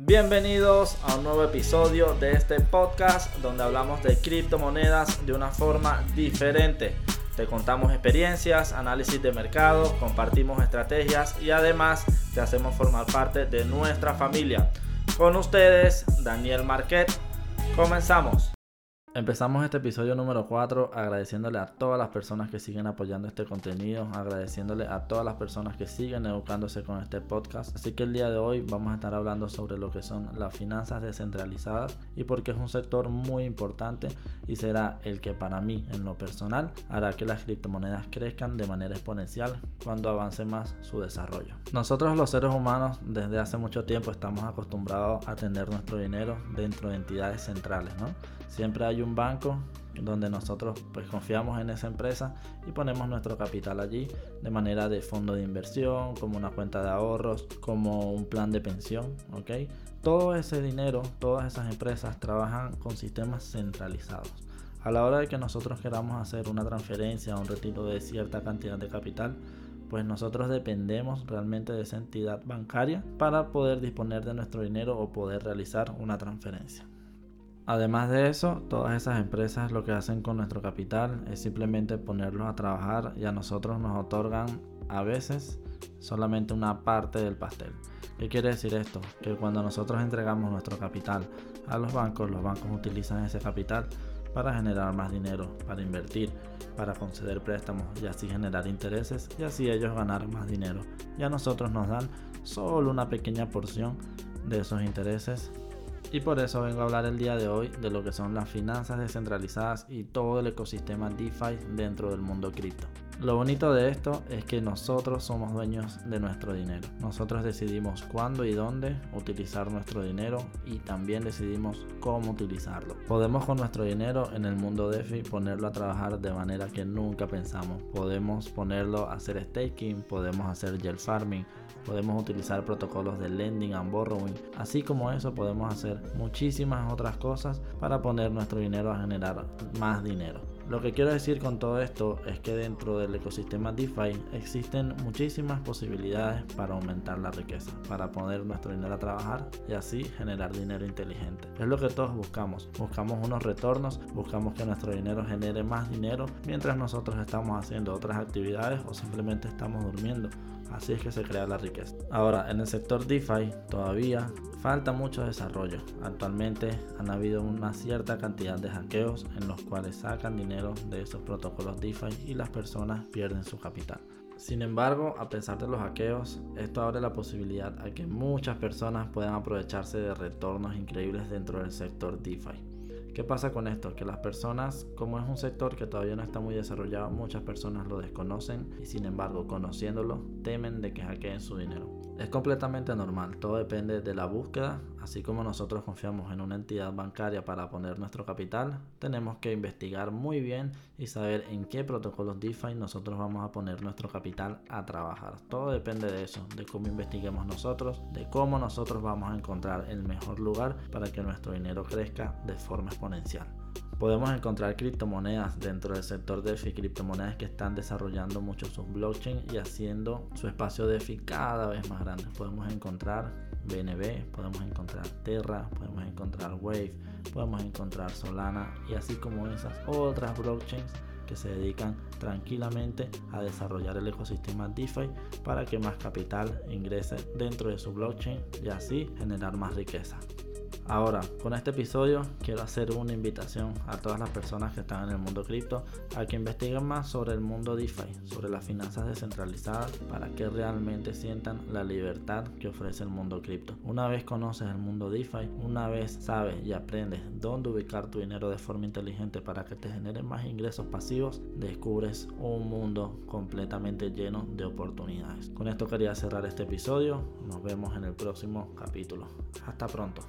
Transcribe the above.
Bienvenidos a un nuevo episodio de este podcast donde hablamos de criptomonedas de una forma diferente. Te contamos experiencias, análisis de mercado, compartimos estrategias y además te hacemos formar parte de nuestra familia. Con ustedes, Daniel Marquet. Comenzamos. Empezamos este episodio número 4 agradeciéndole a todas las personas que siguen apoyando este contenido, agradeciéndole a todas las personas que siguen educándose con este podcast. Así que el día de hoy vamos a estar hablando sobre lo que son las finanzas descentralizadas y porque es un sector muy importante y será el que para mí en lo personal hará que las criptomonedas crezcan de manera exponencial cuando avance más su desarrollo. Nosotros los seres humanos desde hace mucho tiempo estamos acostumbrados a tener nuestro dinero dentro de entidades centrales, ¿no? Siempre hay un banco donde nosotros pues confiamos en esa empresa y ponemos nuestro capital allí de manera de fondo de inversión, como una cuenta de ahorros, como un plan de pensión, ¿ok? Todo ese dinero, todas esas empresas trabajan con sistemas centralizados. A la hora de que nosotros queramos hacer una transferencia o un retiro de cierta cantidad de capital, pues nosotros dependemos realmente de esa entidad bancaria para poder disponer de nuestro dinero o poder realizar una transferencia. Además de eso, todas esas empresas lo que hacen con nuestro capital es simplemente ponerlos a trabajar y a nosotros nos otorgan a veces solamente una parte del pastel. ¿Qué quiere decir esto? Que cuando nosotros entregamos nuestro capital a los bancos, los bancos utilizan ese capital para generar más dinero, para invertir, para conceder préstamos y así generar intereses y así ellos ganar más dinero. Y a nosotros nos dan solo una pequeña porción de esos intereses y por eso vengo a hablar el día de hoy de lo que son las finanzas descentralizadas y todo el ecosistema DeFi dentro del mundo cripto. Lo bonito de esto es que nosotros somos dueños de nuestro dinero. Nosotros decidimos cuándo y dónde utilizar nuestro dinero y también decidimos cómo utilizarlo. Podemos con nuestro dinero en el mundo DeFi ponerlo a trabajar de manera que nunca pensamos. Podemos ponerlo a hacer staking, podemos hacer gel farming, podemos utilizar protocolos de lending and borrowing. Así como eso podemos hacer muchísimas otras cosas para poner nuestro dinero a generar más dinero. Lo que quiero decir con todo esto es que dentro del ecosistema DeFi existen muchísimas posibilidades para aumentar la riqueza, para poner nuestro dinero a trabajar y así generar dinero inteligente. Es lo que todos buscamos. Buscamos unos retornos, buscamos que nuestro dinero genere más dinero mientras nosotros estamos haciendo otras actividades o simplemente estamos durmiendo. Así es que se crea la riqueza. Ahora, en el sector DeFi todavía falta mucho desarrollo. Actualmente han habido una cierta cantidad de hackeos en los cuales sacan dinero de esos protocolos DeFi y las personas pierden su capital. Sin embargo, a pesar de los hackeos, esto abre la posibilidad a que muchas personas puedan aprovecharse de retornos increíbles dentro del sector DeFi. ¿Qué pasa con esto? Que las personas, como es un sector que todavía no está muy desarrollado, muchas personas lo desconocen y sin embargo, conociéndolo, temen de que hackeen su dinero. Es completamente normal, todo depende de la búsqueda, así como nosotros confiamos en una entidad bancaria para poner nuestro capital, tenemos que investigar muy bien y saber en qué protocolos DeFi nosotros vamos a poner nuestro capital a trabajar. Todo depende de eso, de cómo investiguemos nosotros, de cómo nosotros vamos a encontrar el mejor lugar para que nuestro dinero crezca de forma exponencial podemos encontrar criptomonedas dentro del sector DeFi, criptomonedas que están desarrollando mucho sus blockchain y haciendo su espacio DeFi cada vez más grande. Podemos encontrar BNB, podemos encontrar Terra, podemos encontrar Wave, podemos encontrar Solana y así como esas otras blockchains que se dedican tranquilamente a desarrollar el ecosistema DeFi para que más capital ingrese dentro de su blockchain y así generar más riqueza. Ahora, con este episodio quiero hacer una invitación a todas las personas que están en el mundo cripto a que investiguen más sobre el mundo DeFi, sobre las finanzas descentralizadas, para que realmente sientan la libertad que ofrece el mundo cripto. Una vez conoces el mundo DeFi, una vez sabes y aprendes dónde ubicar tu dinero de forma inteligente para que te generen más ingresos pasivos, descubres un mundo completamente lleno de oportunidades. Con esto quería cerrar este episodio. Nos vemos en el próximo capítulo. Hasta pronto.